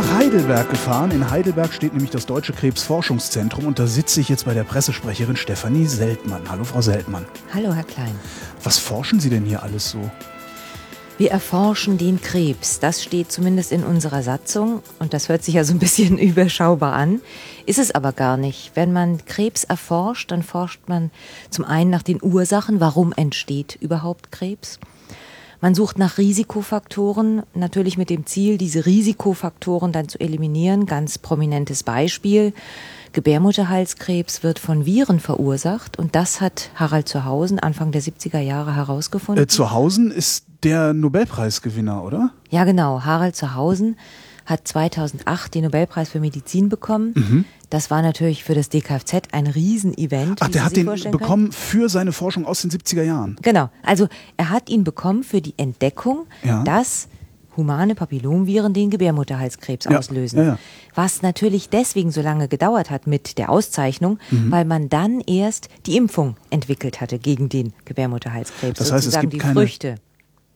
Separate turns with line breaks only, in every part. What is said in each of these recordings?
Nach Heidelberg gefahren. In Heidelberg steht nämlich das Deutsche Krebsforschungszentrum und da sitze ich jetzt bei der Pressesprecherin Stefanie Seltmann. Hallo, Frau Seltmann.
Hallo, Herr Klein.
Was forschen Sie denn hier alles so?
Wir erforschen den Krebs. Das steht zumindest in unserer Satzung und das hört sich ja so ein bisschen überschaubar an. Ist es aber gar nicht. Wenn man Krebs erforscht, dann forscht man zum einen nach den Ursachen, warum entsteht überhaupt Krebs. Man sucht nach Risikofaktoren, natürlich mit dem Ziel, diese Risikofaktoren dann zu eliminieren. Ganz prominentes Beispiel. Gebärmutterhalskrebs wird von Viren verursacht und das hat Harald Zuhausen Anfang der 70er Jahre herausgefunden.
Äh, Zuhausen ist der Nobelpreisgewinner, oder?
Ja, genau. Harald Zuhausen hat 2008 den Nobelpreis für Medizin bekommen.
Mhm.
Das war natürlich für das DKFZ ein Riesenevent.
Ach, der
Sie
hat den bekommen für seine Forschung aus den 70er Jahren.
Können. Genau. Also er hat ihn bekommen für die Entdeckung,
Ja.
dass humane Papillomviren den Gebärmutterhalskrebs
Ja,
auslösen.
ja.
Was natürlich deswegen so lange gedauert hat mit der Auszeichnung,
Mhm.
weil man dann erst die Impfung entwickelt hatte gegen den Gebärmutterhalskrebs.
Das heißt, es gibt
die
keine-
Früchte.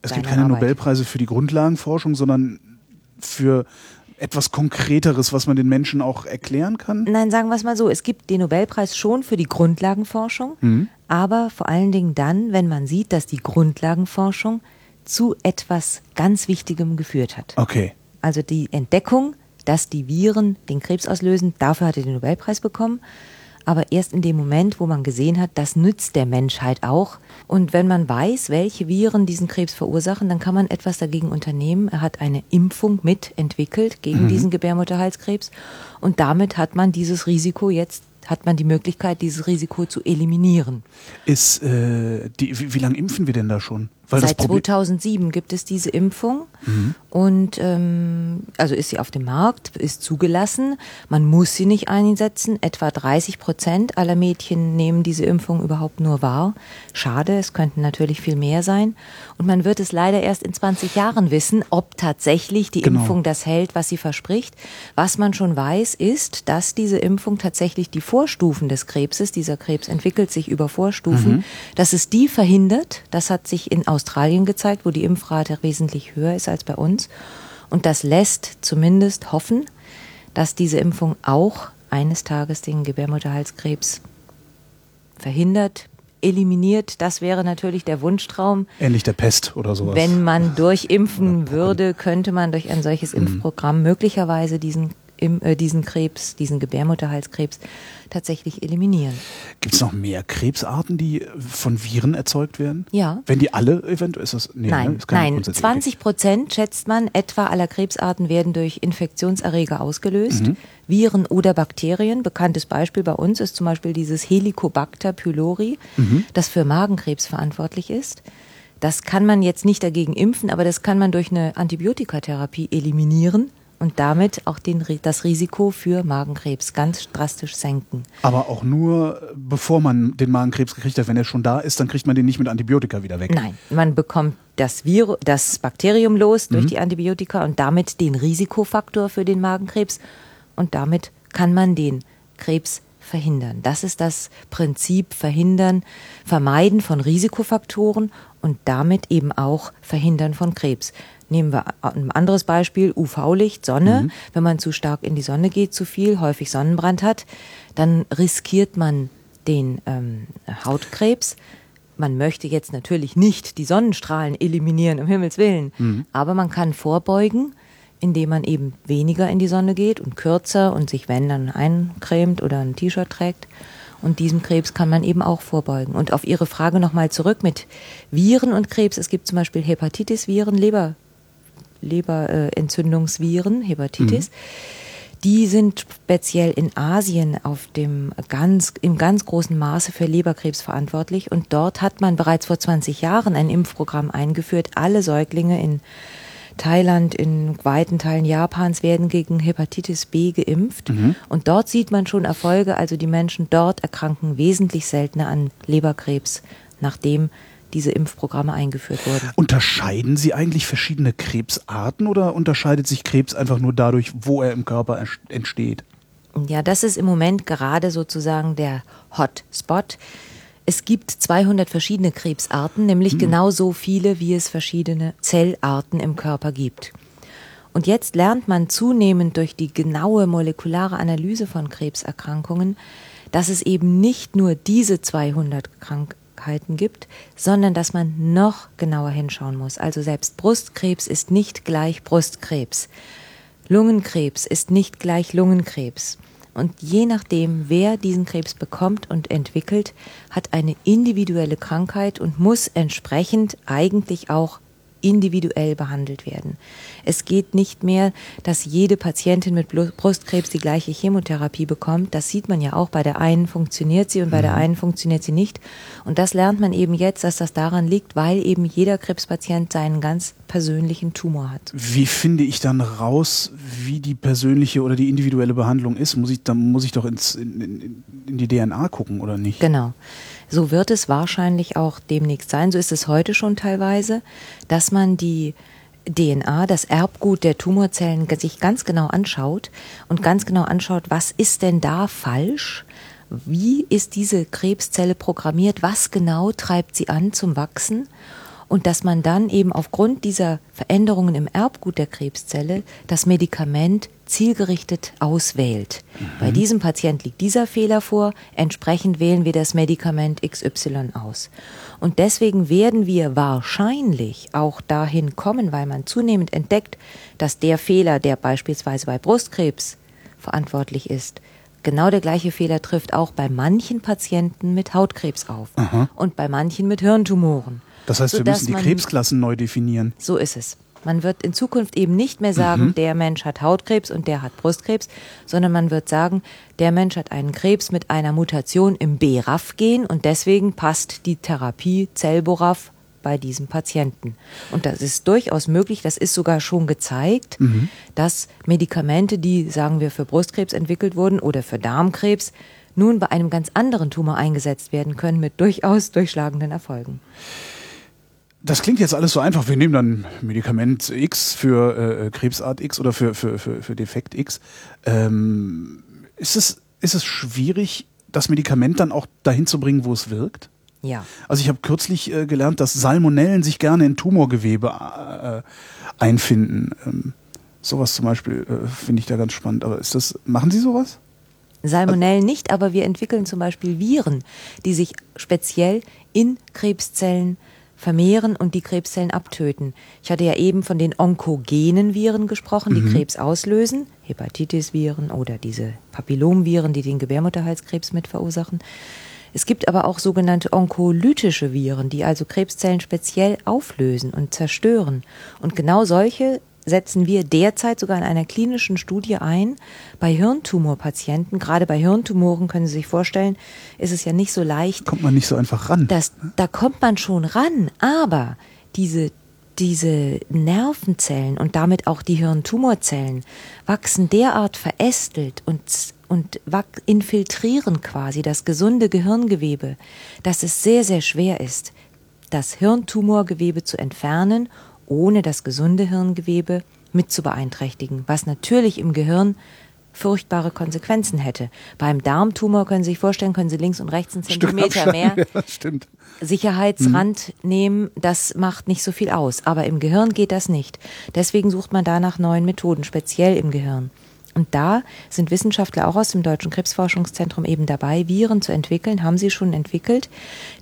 Es gibt keine
Arbeit.
Nobelpreise für die Grundlagenforschung, sondern für etwas Konkreteres, was man den Menschen auch erklären kann.
Nein, sagen wir es mal so, es gibt den Nobelpreis schon für die Grundlagenforschung,
Mhm.
aber vor allen Dingen dann, wenn man sieht, dass die Grundlagenforschung zu etwas ganz Wichtigem geführt hat.
Okay.
Also die Entdeckung, dass die Viren den Krebs auslösen, dafür hat er den Nobelpreis bekommen. Aber erst in dem Moment, wo man gesehen hat, das nützt der Menschheit auch. Und wenn man weiß, welche Viren diesen Krebs verursachen, dann kann man etwas dagegen unternehmen. Er hat eine Impfung mitentwickelt gegen diesen Gebärmutterhalskrebs. Und damit hat man dieses Risiko jetzt, hat man die Möglichkeit, dieses Risiko zu eliminieren.
Ist, äh, die, wie, wie lange impfen wir denn da schon? Weil
Seit
das Problem,
2007 gibt es diese Impfung und ähm, also ist sie auf dem Markt, ist zugelassen. Man muss sie nicht einsetzen. Etwa 30 Prozent aller Mädchen nehmen diese Impfung überhaupt nur wahr. Schade, es könnten natürlich viel mehr sein. Und man wird es leider erst in 20 Jahren wissen, ob tatsächlich die
Genau.
Impfung das hält, was sie verspricht. Was man schon weiß, ist, dass diese Impfung tatsächlich die Vorstufen des Krebses, dieser Krebs entwickelt sich über Vorstufen, dass es die verhindert. Das hat sich in Australien gezeigt, wo die Impfrate wesentlich höher ist als bei uns. Und das lässt zumindest hoffen, dass diese Impfung auch eines Tages den Gebärmutterhalskrebs verhindert, eliminiert. Das wäre natürlich der Wunschtraum.
ähnlich der Pest oder sowas.
Wenn man durchimpfen würde, könnte man durch ein solches Impfprogramm möglicherweise diesen, Im- äh, diesen Krebs, diesen Gebärmutterhalskrebs tatsächlich eliminieren.
Gibt es noch mehr Krebsarten, die von Viren erzeugt werden?
Ja.
Wenn die alle eventuell ist das nee, ne?
nein,
ist keine
nein,
grundsätzliche-
20 Prozent schätzt man etwa aller Krebsarten werden durch Infektionserreger ausgelöst. Viren oder Bakterien. Bekanntes Beispiel bei uns ist zum Beispiel dieses Helicobacter pylori, das für Magenkrebs verantwortlich ist. Das kann man jetzt nicht dagegen impfen, aber das kann man durch eine Antibiotikatherapie eliminieren und damit auch den, das Risiko für Magenkrebs ganz drastisch senken.
Aber auch nur, äh, bevor man den Magenkrebs gekriegt hat. Wenn er schon da ist, dann kriegt man den nicht mit Antibiotika wieder weg.
Nein, man bekommt das, Virus, das Bakterium los durch die Antibiotika und damit den Risikofaktor für den Magenkrebs und damit kann man den Krebs verhindern. Das ist das Prinzip Verhindern, Vermeiden von Risikofaktoren und damit eben auch Verhindern von Krebs. Nehmen wir ein anderes Beispiel, UV-Licht, Sonne. Wenn man zu stark in die Sonne geht, zu viel, häufig Sonnenbrand hat, dann riskiert man den ähm, Hautkrebs. Man möchte jetzt natürlich nicht die Sonnenstrahlen eliminieren, um Himmels Willen, aber man kann vorbeugen, indem man eben weniger in die Sonne geht und kürzer und sich, wenn, dann eincremt oder ein T-Shirt trägt. Und diesem Krebs kann man eben auch vorbeugen. Und auf Ihre Frage nochmal zurück mit Viren und Krebs. Es gibt zum Beispiel Hepatitis-Viren, Leber, Leberentzündungsviren, Hepatitis. Die sind speziell in Asien auf dem ganz, im ganz großen Maße für Leberkrebs verantwortlich. Und dort hat man bereits vor 20 Jahren ein Impfprogramm eingeführt. Alle Säuglinge in Thailand, in weiten Teilen Japans werden gegen Hepatitis B geimpft. Und dort sieht man schon Erfolge. Also die Menschen dort erkranken wesentlich seltener an Leberkrebs, nachdem diese Impfprogramme eingeführt wurden.
Unterscheiden Sie eigentlich verschiedene Krebsarten oder unterscheidet sich Krebs einfach nur dadurch, wo er im Körper entsteht?
Ja, das ist im Moment gerade sozusagen der Hotspot. Es gibt 200 verschiedene Krebsarten, nämlich hm. genauso viele, wie es verschiedene Zellarten im Körper gibt. Und jetzt lernt man zunehmend durch die genaue molekulare Analyse von Krebserkrankungen, dass es eben nicht nur diese 200 Krankheiten gibt, sondern dass man noch genauer hinschauen muss. Also selbst Brustkrebs ist nicht gleich Brustkrebs. Lungenkrebs ist nicht gleich Lungenkrebs. Und je nachdem, wer diesen Krebs bekommt und entwickelt, hat eine individuelle Krankheit und muss entsprechend eigentlich auch individuell behandelt werden. Es geht nicht mehr, dass jede Patientin mit Brustkrebs die gleiche Chemotherapie bekommt. Das sieht man ja auch. Bei der einen funktioniert sie und bei der mhm. einen funktioniert sie nicht. Und das lernt man eben jetzt, dass das daran liegt, weil eben jeder Krebspatient seinen ganz persönlichen Tumor hat.
Wie finde ich dann raus, wie die persönliche oder die individuelle Behandlung ist? Muss ich, dann muss ich doch ins, in, in, in die DNA gucken oder nicht?
Genau. So wird es wahrscheinlich auch demnächst sein. So ist es heute schon teilweise, dass man die DNA, das Erbgut der Tumorzellen, sich ganz genau anschaut und ganz genau anschaut, was ist denn da falsch? Wie ist diese Krebszelle programmiert? Was genau treibt sie an zum Wachsen? Und dass man dann eben aufgrund dieser Veränderungen im Erbgut der Krebszelle das Medikament zielgerichtet auswählt. Mhm. Bei diesem Patient liegt dieser Fehler vor, entsprechend wählen wir das Medikament XY aus. Und deswegen werden wir wahrscheinlich auch dahin kommen, weil man zunehmend entdeckt, dass der Fehler, der beispielsweise bei Brustkrebs verantwortlich ist, genau der gleiche Fehler trifft auch bei manchen Patienten mit Hautkrebs auf Aha. und bei manchen mit Hirntumoren.
Das heißt, wir müssen die Krebsklassen neu definieren.
So ist es. Man wird in Zukunft eben nicht mehr sagen, mhm. der Mensch hat Hautkrebs und der hat Brustkrebs, sondern man wird sagen, der Mensch hat einen Krebs mit einer Mutation im BRAF-Gen und deswegen passt die Therapie Zellboraf bei diesem Patienten. Und das ist durchaus möglich, das ist sogar schon gezeigt, mhm. dass Medikamente, die, sagen wir, für Brustkrebs entwickelt wurden oder für Darmkrebs, nun bei einem ganz anderen Tumor eingesetzt werden können mit durchaus durchschlagenden Erfolgen
das klingt jetzt alles so einfach. Wir nehmen dann Medikament X für äh, Krebsart X oder für, für, für, für Defekt X. Ähm, ist, es, ist es schwierig, das Medikament dann auch dahin zu bringen, wo es wirkt?
Ja.
Also ich habe kürzlich äh, gelernt, dass Salmonellen sich gerne in Tumorgewebe äh, einfinden. Ähm, sowas zum Beispiel äh, finde ich da ganz spannend. Aber ist das, machen Sie sowas?
Salmonellen nicht, aber wir entwickeln zum Beispiel Viren, die sich speziell in Krebszellen vermehren und die Krebszellen abtöten. Ich hatte ja eben von den onkogenen Viren gesprochen, die mhm. Krebs auslösen, Hepatitis-Viren oder diese Papillomviren, die den Gebärmutterhalskrebs mit verursachen. Es gibt aber auch sogenannte onkolytische Viren, die also Krebszellen speziell auflösen und zerstören. Und genau solche setzen wir derzeit sogar in einer klinischen Studie ein bei Hirntumorpatienten. Gerade bei Hirntumoren können Sie sich vorstellen, ist es ja nicht so leicht.
Kommt man nicht so einfach ran.
Das, da kommt man schon ran, aber diese diese Nervenzellen und damit auch die Hirntumorzellen wachsen derart verästelt und, und infiltrieren quasi das gesunde Gehirngewebe, dass es sehr, sehr schwer ist, das Hirntumorgewebe zu entfernen ohne das gesunde Hirngewebe mit zu beeinträchtigen, was natürlich im Gehirn furchtbare Konsequenzen hätte. Beim Darmtumor können Sie sich vorstellen, können Sie links und rechts einen Zentimeter mehr
ja,
Sicherheitsrand mhm. nehmen. Das macht nicht so viel aus. Aber im Gehirn geht das nicht. Deswegen sucht man da nach neuen Methoden, speziell im Gehirn. Und da sind Wissenschaftler auch aus dem Deutschen Krebsforschungszentrum eben dabei, Viren zu entwickeln, haben sie schon entwickelt,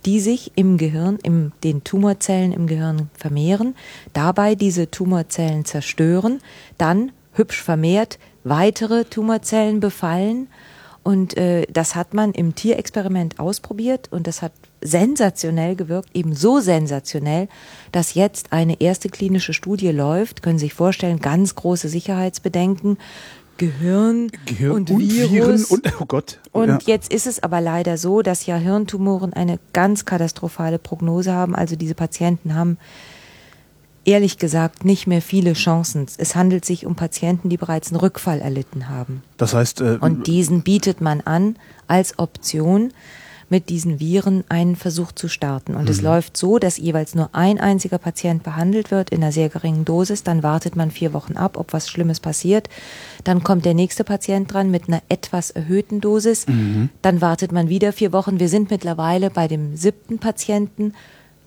die sich im Gehirn, in den Tumorzellen im Gehirn vermehren, dabei diese Tumorzellen zerstören, dann hübsch vermehrt weitere Tumorzellen befallen. Und äh, das hat man im Tierexperiment ausprobiert und das hat sensationell gewirkt, eben so sensationell, dass jetzt eine erste klinische Studie läuft. Können Sie sich vorstellen, ganz große Sicherheitsbedenken Gehirn,
Gehirn
und,
und
Virus.
Viren und, oh Gott.
Und ja. jetzt ist es aber leider so, dass ja Hirntumoren eine ganz katastrophale Prognose haben. Also diese Patienten haben ehrlich gesagt nicht mehr viele Chancen. Es handelt sich um Patienten, die bereits einen Rückfall erlitten haben.
Das heißt. Äh,
und diesen bietet man an als Option mit diesen Viren einen Versuch zu starten. Und mhm. es läuft so, dass jeweils nur ein einziger Patient behandelt wird in einer sehr geringen Dosis. Dann wartet man vier Wochen ab, ob was Schlimmes passiert. Dann kommt der nächste Patient dran mit einer etwas erhöhten Dosis. Mhm. Dann wartet man wieder vier Wochen. Wir sind mittlerweile bei dem siebten Patienten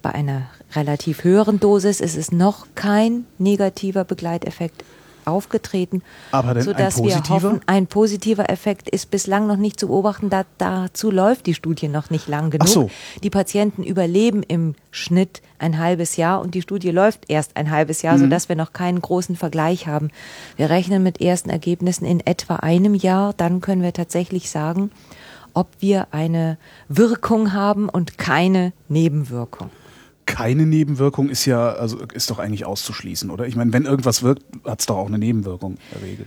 bei einer relativ höheren Dosis. Es ist noch kein negativer Begleiteffekt aufgetreten,
Aber denn
sodass
ein positiver?
wir hoffen, ein positiver Effekt ist bislang noch nicht zu beobachten. Da, dazu läuft die Studie noch nicht lang genug.
so.
Die Patienten überleben im Schnitt ein halbes Jahr und die Studie läuft erst ein halbes Jahr, mhm. sodass wir noch keinen großen Vergleich haben. Wir rechnen mit ersten Ergebnissen in etwa einem Jahr. Dann können wir tatsächlich sagen, ob wir eine Wirkung haben und keine Nebenwirkung
keine Nebenwirkung ist ja, also ist doch eigentlich auszuschließen, oder? Ich meine, wenn irgendwas wirkt, hat es doch auch eine Nebenwirkung in der Regel.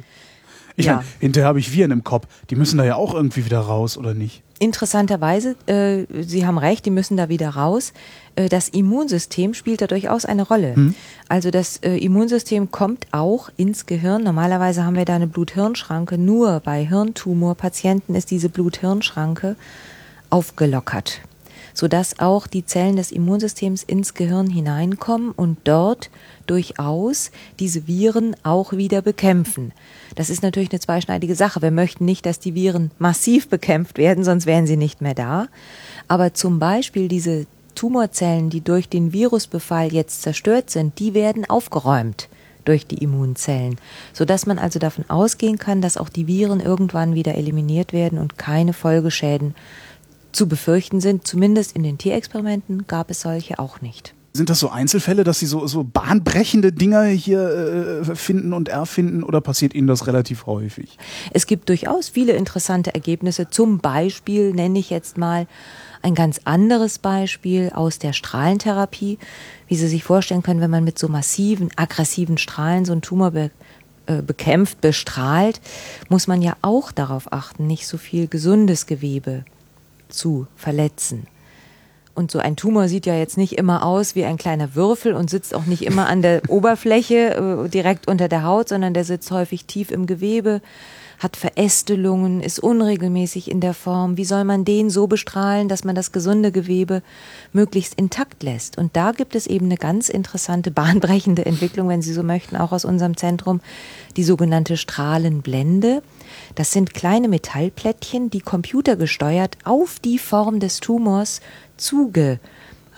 Ich ja. meine, hinterher habe ich Viren im Kopf. Die müssen da ja auch irgendwie wieder raus, oder nicht?
Interessanterweise, äh, Sie haben recht, die müssen da wieder raus. Äh, das Immunsystem spielt da durchaus eine Rolle. Hm. Also das äh, Immunsystem kommt auch ins Gehirn. Normalerweise haben wir da eine Blut-Hirn-Schranke. Nur bei Hirntumorpatienten ist diese Blut-Hirn-Schranke aufgelockert sodass auch die Zellen des Immunsystems ins Gehirn hineinkommen und dort durchaus diese Viren auch wieder bekämpfen. Das ist natürlich eine zweischneidige Sache. Wir möchten nicht, dass die Viren massiv bekämpft werden, sonst wären sie nicht mehr da. Aber zum Beispiel diese Tumorzellen, die durch den Virusbefall jetzt zerstört sind, die werden aufgeräumt durch die Immunzellen, sodass man also davon ausgehen kann, dass auch die Viren irgendwann wieder eliminiert werden und keine Folgeschäden zu befürchten sind. Zumindest in den Tierexperimenten gab es solche auch nicht.
Sind das so Einzelfälle, dass Sie so, so bahnbrechende Dinge hier äh, finden und erfinden oder passiert Ihnen das relativ häufig?
Es gibt durchaus viele interessante Ergebnisse. Zum Beispiel nenne ich jetzt mal ein ganz anderes Beispiel aus der Strahlentherapie, wie Sie sich vorstellen können, wenn man mit so massiven, aggressiven Strahlen so einen Tumor be äh, bekämpft, bestrahlt, muss man ja auch darauf achten, nicht so viel gesundes Gewebe zu verletzen. Und so ein Tumor sieht ja jetzt nicht immer aus wie ein kleiner Würfel und sitzt auch nicht immer an der Oberfläche äh, direkt unter der Haut, sondern der sitzt häufig tief im Gewebe, hat Verästelungen, ist unregelmäßig in der Form. Wie soll man den so bestrahlen, dass man das gesunde Gewebe möglichst intakt lässt? Und da gibt es eben eine ganz interessante, bahnbrechende Entwicklung, wenn Sie so möchten, auch aus unserem Zentrum, die sogenannte Strahlenblende. Das sind kleine Metallplättchen, die computergesteuert auf die Form des Tumors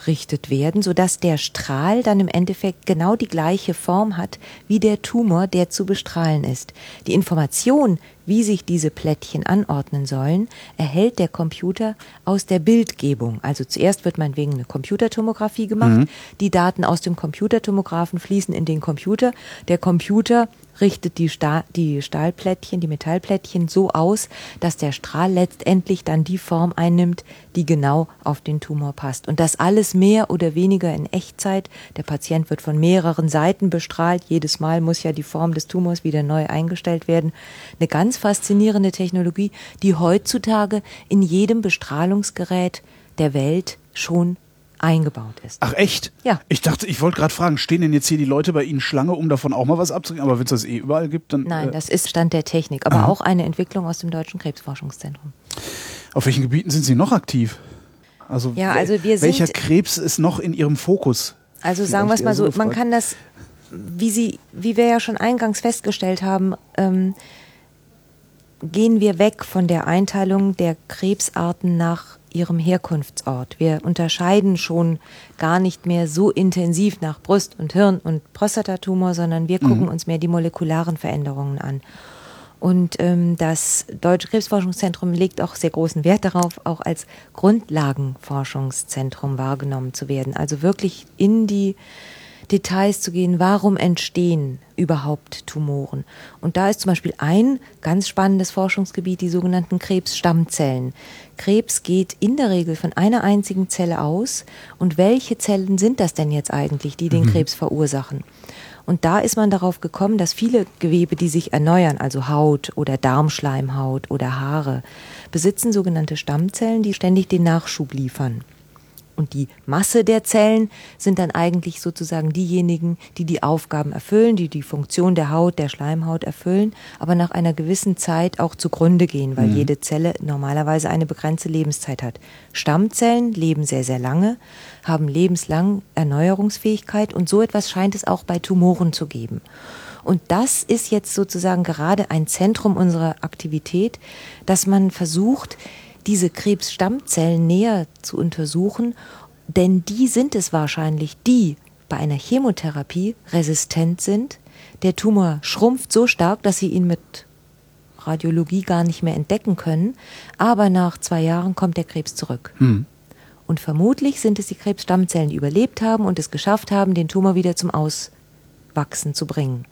zugerichtet werden, sodass der Strahl dann im Endeffekt genau die gleiche Form hat wie der Tumor, der zu bestrahlen ist. Die Information, wie sich diese Plättchen anordnen sollen, erhält der Computer aus der Bildgebung. Also zuerst wird meinetwegen eine Computertomographie gemacht. Mhm. Die Daten aus dem Computertomographen fließen in den Computer. Der Computer richtet die, Stahl, die Stahlplättchen, die Metallplättchen so aus, dass der Strahl letztendlich dann die Form einnimmt, die genau auf den Tumor passt. Und das alles mehr oder weniger in Echtzeit. Der Patient wird von mehreren Seiten bestrahlt. Jedes Mal muss ja die Form des Tumors wieder neu eingestellt werden. Eine ganz faszinierende Technologie, die heutzutage in jedem Bestrahlungsgerät der Welt schon eingebaut ist.
Ach echt?
Ja.
Ich dachte, ich wollte gerade fragen, stehen denn jetzt hier die Leute bei Ihnen Schlange, um davon auch mal was abzukriegen? Aber wenn es das eh überall gibt, dann.
Nein, äh das ist Stand der Technik, aber Aha. auch eine Entwicklung aus dem Deutschen Krebsforschungszentrum.
Auf welchen Gebieten sind Sie noch aktiv? Also,
ja, also wir
welcher Krebs ist noch in Ihrem Fokus?
Also sagen wir es mal so, man kann das, wie Sie, wie wir ja schon eingangs festgestellt haben, ähm, gehen wir weg von der Einteilung der Krebsarten nach ihrem Herkunftsort. Wir unterscheiden schon gar nicht mehr so intensiv nach Brust- und Hirn- und Prostatatumor, sondern wir gucken mhm. uns mehr die molekularen Veränderungen an. Und ähm, das Deutsche Krebsforschungszentrum legt auch sehr großen Wert darauf, auch als Grundlagenforschungszentrum wahrgenommen zu werden. Also wirklich in die Details zu gehen, warum entstehen überhaupt Tumoren. Und da ist zum Beispiel ein ganz spannendes Forschungsgebiet die sogenannten Krebsstammzellen. Krebs geht in der Regel von einer einzigen Zelle aus. Und welche Zellen sind das denn jetzt eigentlich, die den mhm. Krebs verursachen? Und da ist man darauf gekommen, dass viele Gewebe, die sich erneuern, also Haut oder Darmschleimhaut oder Haare, besitzen sogenannte Stammzellen, die ständig den Nachschub liefern. Und die Masse der Zellen sind dann eigentlich sozusagen diejenigen, die die Aufgaben erfüllen, die die Funktion der Haut, der Schleimhaut erfüllen, aber nach einer gewissen Zeit auch zugrunde gehen, weil mhm. jede Zelle normalerweise eine begrenzte Lebenszeit hat. Stammzellen leben sehr, sehr lange, haben lebenslang Erneuerungsfähigkeit und so etwas scheint es auch bei Tumoren zu geben. Und das ist jetzt sozusagen gerade ein Zentrum unserer Aktivität, dass man versucht, diese Krebsstammzellen näher zu untersuchen, denn die sind es wahrscheinlich, die bei einer Chemotherapie resistent sind. Der Tumor schrumpft so stark, dass sie ihn mit Radiologie gar nicht mehr entdecken können, aber nach zwei Jahren kommt der Krebs zurück. Hm. Und vermutlich sind es die Krebsstammzellen, die überlebt haben und es geschafft haben, den Tumor wieder zum Auswachsen zu bringen.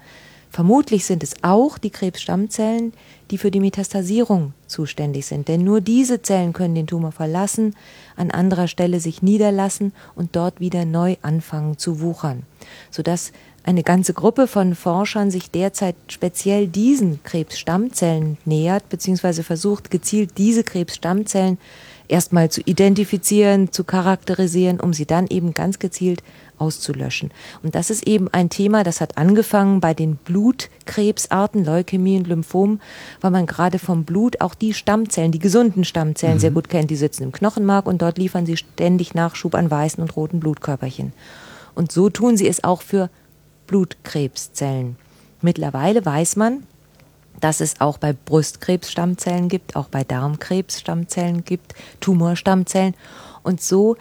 Vermutlich sind es auch die Krebsstammzellen, die für die Metastasierung zuständig sind. Denn nur diese Zellen können den Tumor verlassen, an anderer Stelle sich niederlassen und dort wieder neu anfangen zu wuchern. Sodass eine ganze Gruppe von Forschern sich derzeit speziell diesen Krebsstammzellen nähert, beziehungsweise versucht gezielt diese Krebsstammzellen erstmal zu identifizieren, zu charakterisieren, um sie dann eben ganz gezielt auszulöschen. Und das ist eben ein Thema, das hat angefangen bei den Blutkrebsarten, Leukämie und Lymphom, weil man gerade vom Blut auch die Stammzellen, die gesunden Stammzellen mhm. sehr gut kennt. Die sitzen im Knochenmark und dort liefern sie ständig Nachschub an weißen und roten Blutkörperchen. Und so tun sie es auch für Blutkrebszellen. Mittlerweile weiß man, dass es auch bei Brustkrebsstammzellen gibt, auch bei Darmkrebsstammzellen gibt, Tumorstammzellen. Und so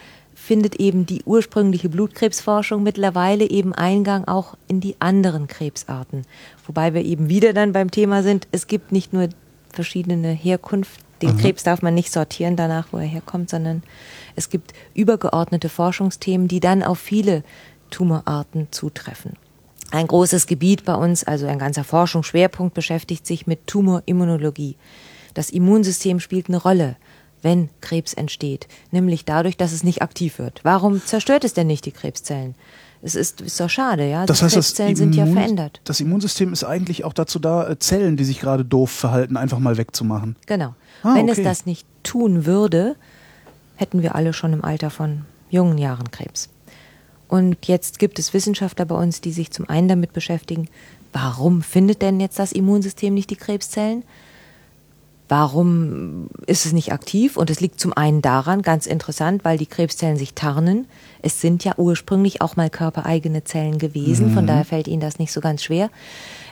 findet eben die ursprüngliche Blutkrebsforschung mittlerweile eben Eingang auch in die anderen Krebsarten. Wobei wir eben wieder dann beim Thema sind, es gibt nicht nur verschiedene Herkunft, den mhm. Krebs darf man nicht sortieren danach, wo er herkommt, sondern es gibt übergeordnete Forschungsthemen, die dann auf viele Tumorarten zutreffen. Ein großes Gebiet bei uns, also ein ganzer Forschungsschwerpunkt, beschäftigt sich mit Tumorimmunologie. Das Immunsystem spielt eine Rolle wenn Krebs entsteht, nämlich dadurch, dass es nicht aktiv wird. Warum zerstört es denn nicht die Krebszellen? Es ist, ist doch schade, ja.
Das die heißt, Krebszellen das Immun, sind ja verändert. Das Immunsystem ist eigentlich auch dazu da, äh, Zellen, die sich gerade doof verhalten, einfach mal wegzumachen.
Genau. Ah, wenn okay. es das nicht tun würde, hätten wir alle schon im Alter von jungen Jahren Krebs. Und jetzt gibt es Wissenschaftler bei uns, die sich zum einen damit beschäftigen, warum findet denn jetzt das Immunsystem nicht die Krebszellen? Warum ist es nicht aktiv? Und es liegt zum einen daran, ganz interessant, weil die Krebszellen sich tarnen. Es sind ja ursprünglich auch mal körpereigene Zellen gewesen, mhm. von daher fällt Ihnen das nicht so ganz schwer.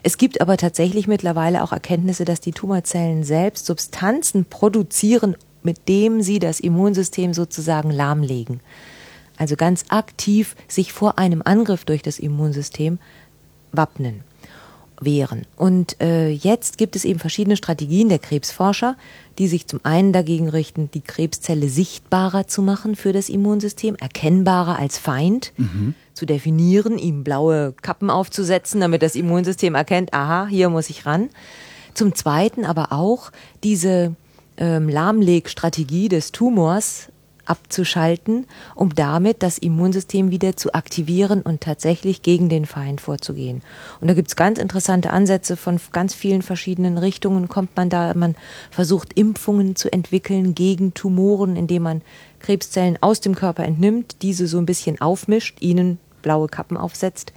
Es gibt aber tatsächlich mittlerweile auch Erkenntnisse, dass die Tumorzellen selbst Substanzen produzieren, mit dem sie das Immunsystem sozusagen lahmlegen. Also ganz aktiv sich vor einem Angriff durch das Immunsystem wappnen wehren. Und äh, jetzt gibt es eben verschiedene Strategien der Krebsforscher, die sich zum einen dagegen richten, die Krebszelle sichtbarer zu machen für das Immunsystem, erkennbarer als Feind mhm. zu definieren, ihm blaue Kappen aufzusetzen, damit das Immunsystem erkennt, aha, hier muss ich ran. Zum zweiten aber auch diese ähm, Lahmlegstrategie des Tumors abzuschalten, um damit das Immunsystem wieder zu aktivieren und tatsächlich gegen den Feind vorzugehen. Und da gibt es ganz interessante Ansätze von ganz vielen verschiedenen Richtungen kommt man da. Man versucht Impfungen zu entwickeln gegen Tumoren, indem man Krebszellen aus dem Körper entnimmt, diese so ein bisschen aufmischt, ihnen blaue Kappen aufsetzt,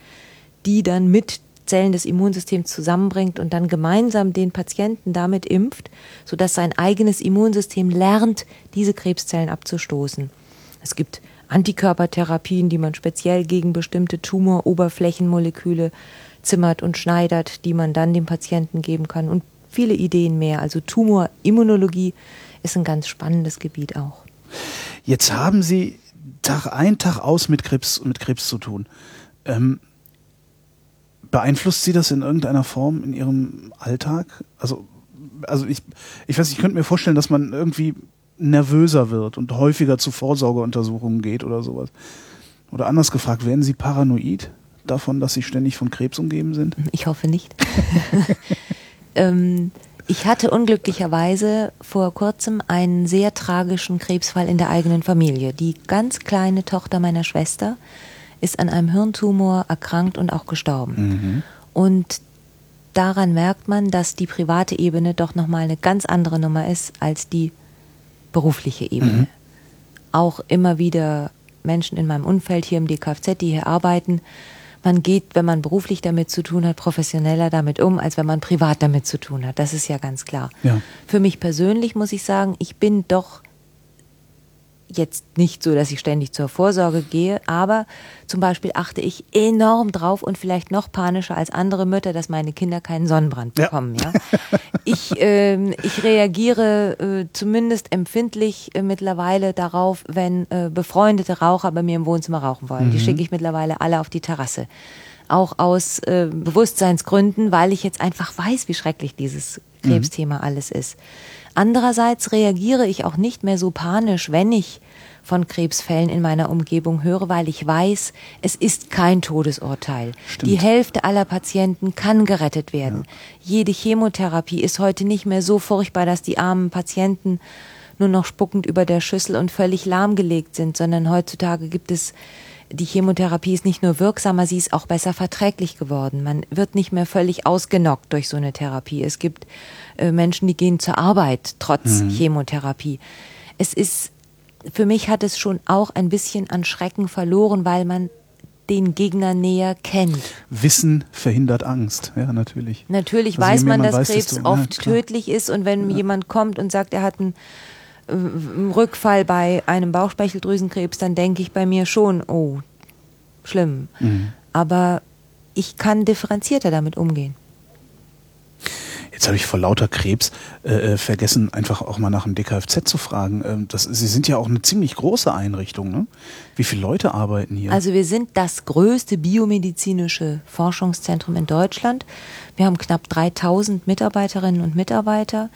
die dann mit Zellen des Immunsystems zusammenbringt und dann gemeinsam den Patienten damit impft, sodass sein eigenes Immunsystem lernt, diese Krebszellen abzustoßen. Es gibt Antikörpertherapien, die man speziell gegen bestimmte Tumoroberflächenmoleküle zimmert und schneidert, die man dann dem Patienten geben kann und viele Ideen mehr. Also Tumorimmunologie ist ein ganz spannendes Gebiet auch.
Jetzt haben Sie Tag ein, Tag aus mit Krebs, mit Krebs zu tun. Ähm, beeinflusst Sie das in irgendeiner Form in Ihrem Alltag? Also, also ich, ich weiß, ich könnte mir vorstellen, dass man irgendwie nervöser wird und häufiger zu Vorsorgeuntersuchungen geht oder sowas. Oder anders gefragt, werden Sie paranoid davon, dass Sie ständig von Krebs umgeben sind?
Ich hoffe nicht. ähm, ich hatte unglücklicherweise vor kurzem einen sehr tragischen Krebsfall in der eigenen Familie. Die ganz kleine Tochter meiner Schwester ist an einem Hirntumor erkrankt und auch gestorben. Mhm. Und daran merkt man, dass die private Ebene doch nochmal eine ganz andere Nummer ist als die berufliche Ebene. Mhm. Auch immer wieder Menschen in meinem Umfeld hier im DKFZ, die hier arbeiten, man geht, wenn man beruflich damit zu tun hat, professioneller damit um, als wenn man privat damit zu tun hat. Das ist ja ganz klar.
Ja.
Für mich persönlich muss ich sagen, ich bin doch jetzt nicht so, dass ich ständig zur Vorsorge gehe, aber zum Beispiel achte ich enorm drauf und vielleicht noch panischer als andere Mütter, dass meine Kinder keinen Sonnenbrand bekommen. Ja. ja? Ich, ähm, ich reagiere äh, zumindest empfindlich äh, mittlerweile darauf, wenn äh, befreundete Raucher bei mir im Wohnzimmer rauchen wollen. Mhm. Die schicke ich mittlerweile alle auf die Terrasse. Auch aus äh, Bewusstseinsgründen, weil ich jetzt einfach weiß, wie schrecklich dieses Krebsthema mhm. alles ist. Andererseits reagiere ich auch nicht mehr so panisch, wenn ich von Krebsfällen in meiner Umgebung höre, weil ich weiß, es ist kein Todesurteil. Stimmt. Die Hälfte aller Patienten kann gerettet werden. Ja. Jede Chemotherapie ist heute nicht mehr so furchtbar, dass die armen Patienten nur noch spuckend über der Schüssel und völlig lahmgelegt sind, sondern heutzutage gibt es die Chemotherapie ist nicht nur wirksamer, sie ist auch besser verträglich geworden. Man wird nicht mehr völlig ausgenockt durch so eine Therapie. Es gibt äh, Menschen, die gehen zur Arbeit trotz mhm. Chemotherapie. Es ist, für mich hat es schon auch ein bisschen an Schrecken verloren, weil man den Gegner näher kennt.
Wissen verhindert Angst, ja, natürlich.
Natürlich also weiß man, dass weiß, Krebs oft ja, tödlich ist und wenn ja. jemand kommt und sagt, er hat einen Rückfall bei einem Bauchspeicheldrüsenkrebs, dann denke ich bei mir schon, oh, schlimm. Mhm. Aber ich kann differenzierter damit umgehen.
Jetzt habe ich vor lauter Krebs äh, äh vergessen, einfach auch mal nach dem DKFZ zu fragen. Ähm, das, Sie sind ja auch eine ziemlich große Einrichtung. Ne? Wie viele Leute arbeiten hier?
Also wir sind das größte biomedizinische Forschungszentrum in Deutschland. Wir haben knapp 3000 Mitarbeiterinnen und Mitarbeiter.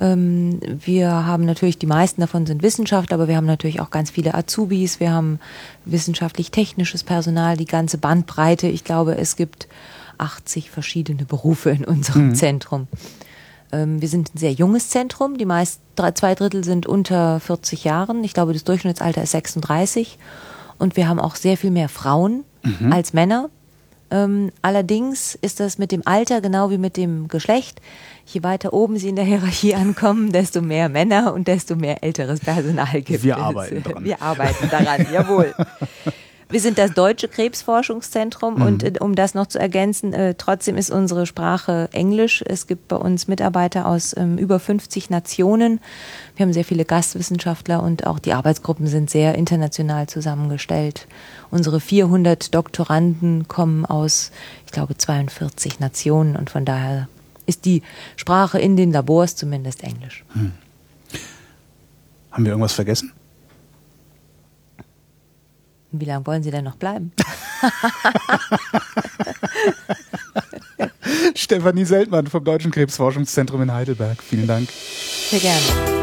Ähm, wir haben natürlich, die meisten davon sind Wissenschaftler, aber wir haben natürlich auch ganz viele Azubis. Wir haben wissenschaftlich-technisches Personal, die ganze Bandbreite. Ich glaube, es gibt 80 verschiedene Berufe in unserem mhm. Zentrum. Ähm, wir sind ein sehr junges Zentrum. Die meisten, zwei Drittel sind unter 40 Jahren. Ich glaube, das Durchschnittsalter ist 36. Und wir haben auch sehr viel mehr Frauen mhm. als Männer. Ähm, allerdings ist das mit dem Alter genau wie mit dem Geschlecht. Je weiter oben sie in der Hierarchie ankommen, desto mehr Männer und desto mehr älteres Personal gibt
Wir arbeiten daran.
Wir arbeiten daran, jawohl. Wir sind das deutsche Krebsforschungszentrum mhm. und äh, um das noch zu ergänzen, äh, trotzdem ist unsere Sprache Englisch. Es gibt bei uns Mitarbeiter aus ähm, über 50 Nationen. Wir haben sehr viele Gastwissenschaftler und auch die Arbeitsgruppen sind sehr international zusammengestellt. Unsere 400 Doktoranden kommen aus, ich glaube, 42 Nationen und von daher ist die Sprache in den Labors zumindest Englisch. Hm.
Haben wir irgendwas vergessen?
Wie lange wollen Sie denn noch bleiben?
Stefanie Seltmann vom Deutschen Krebsforschungszentrum in Heidelberg. Vielen Dank.
Sehr gerne.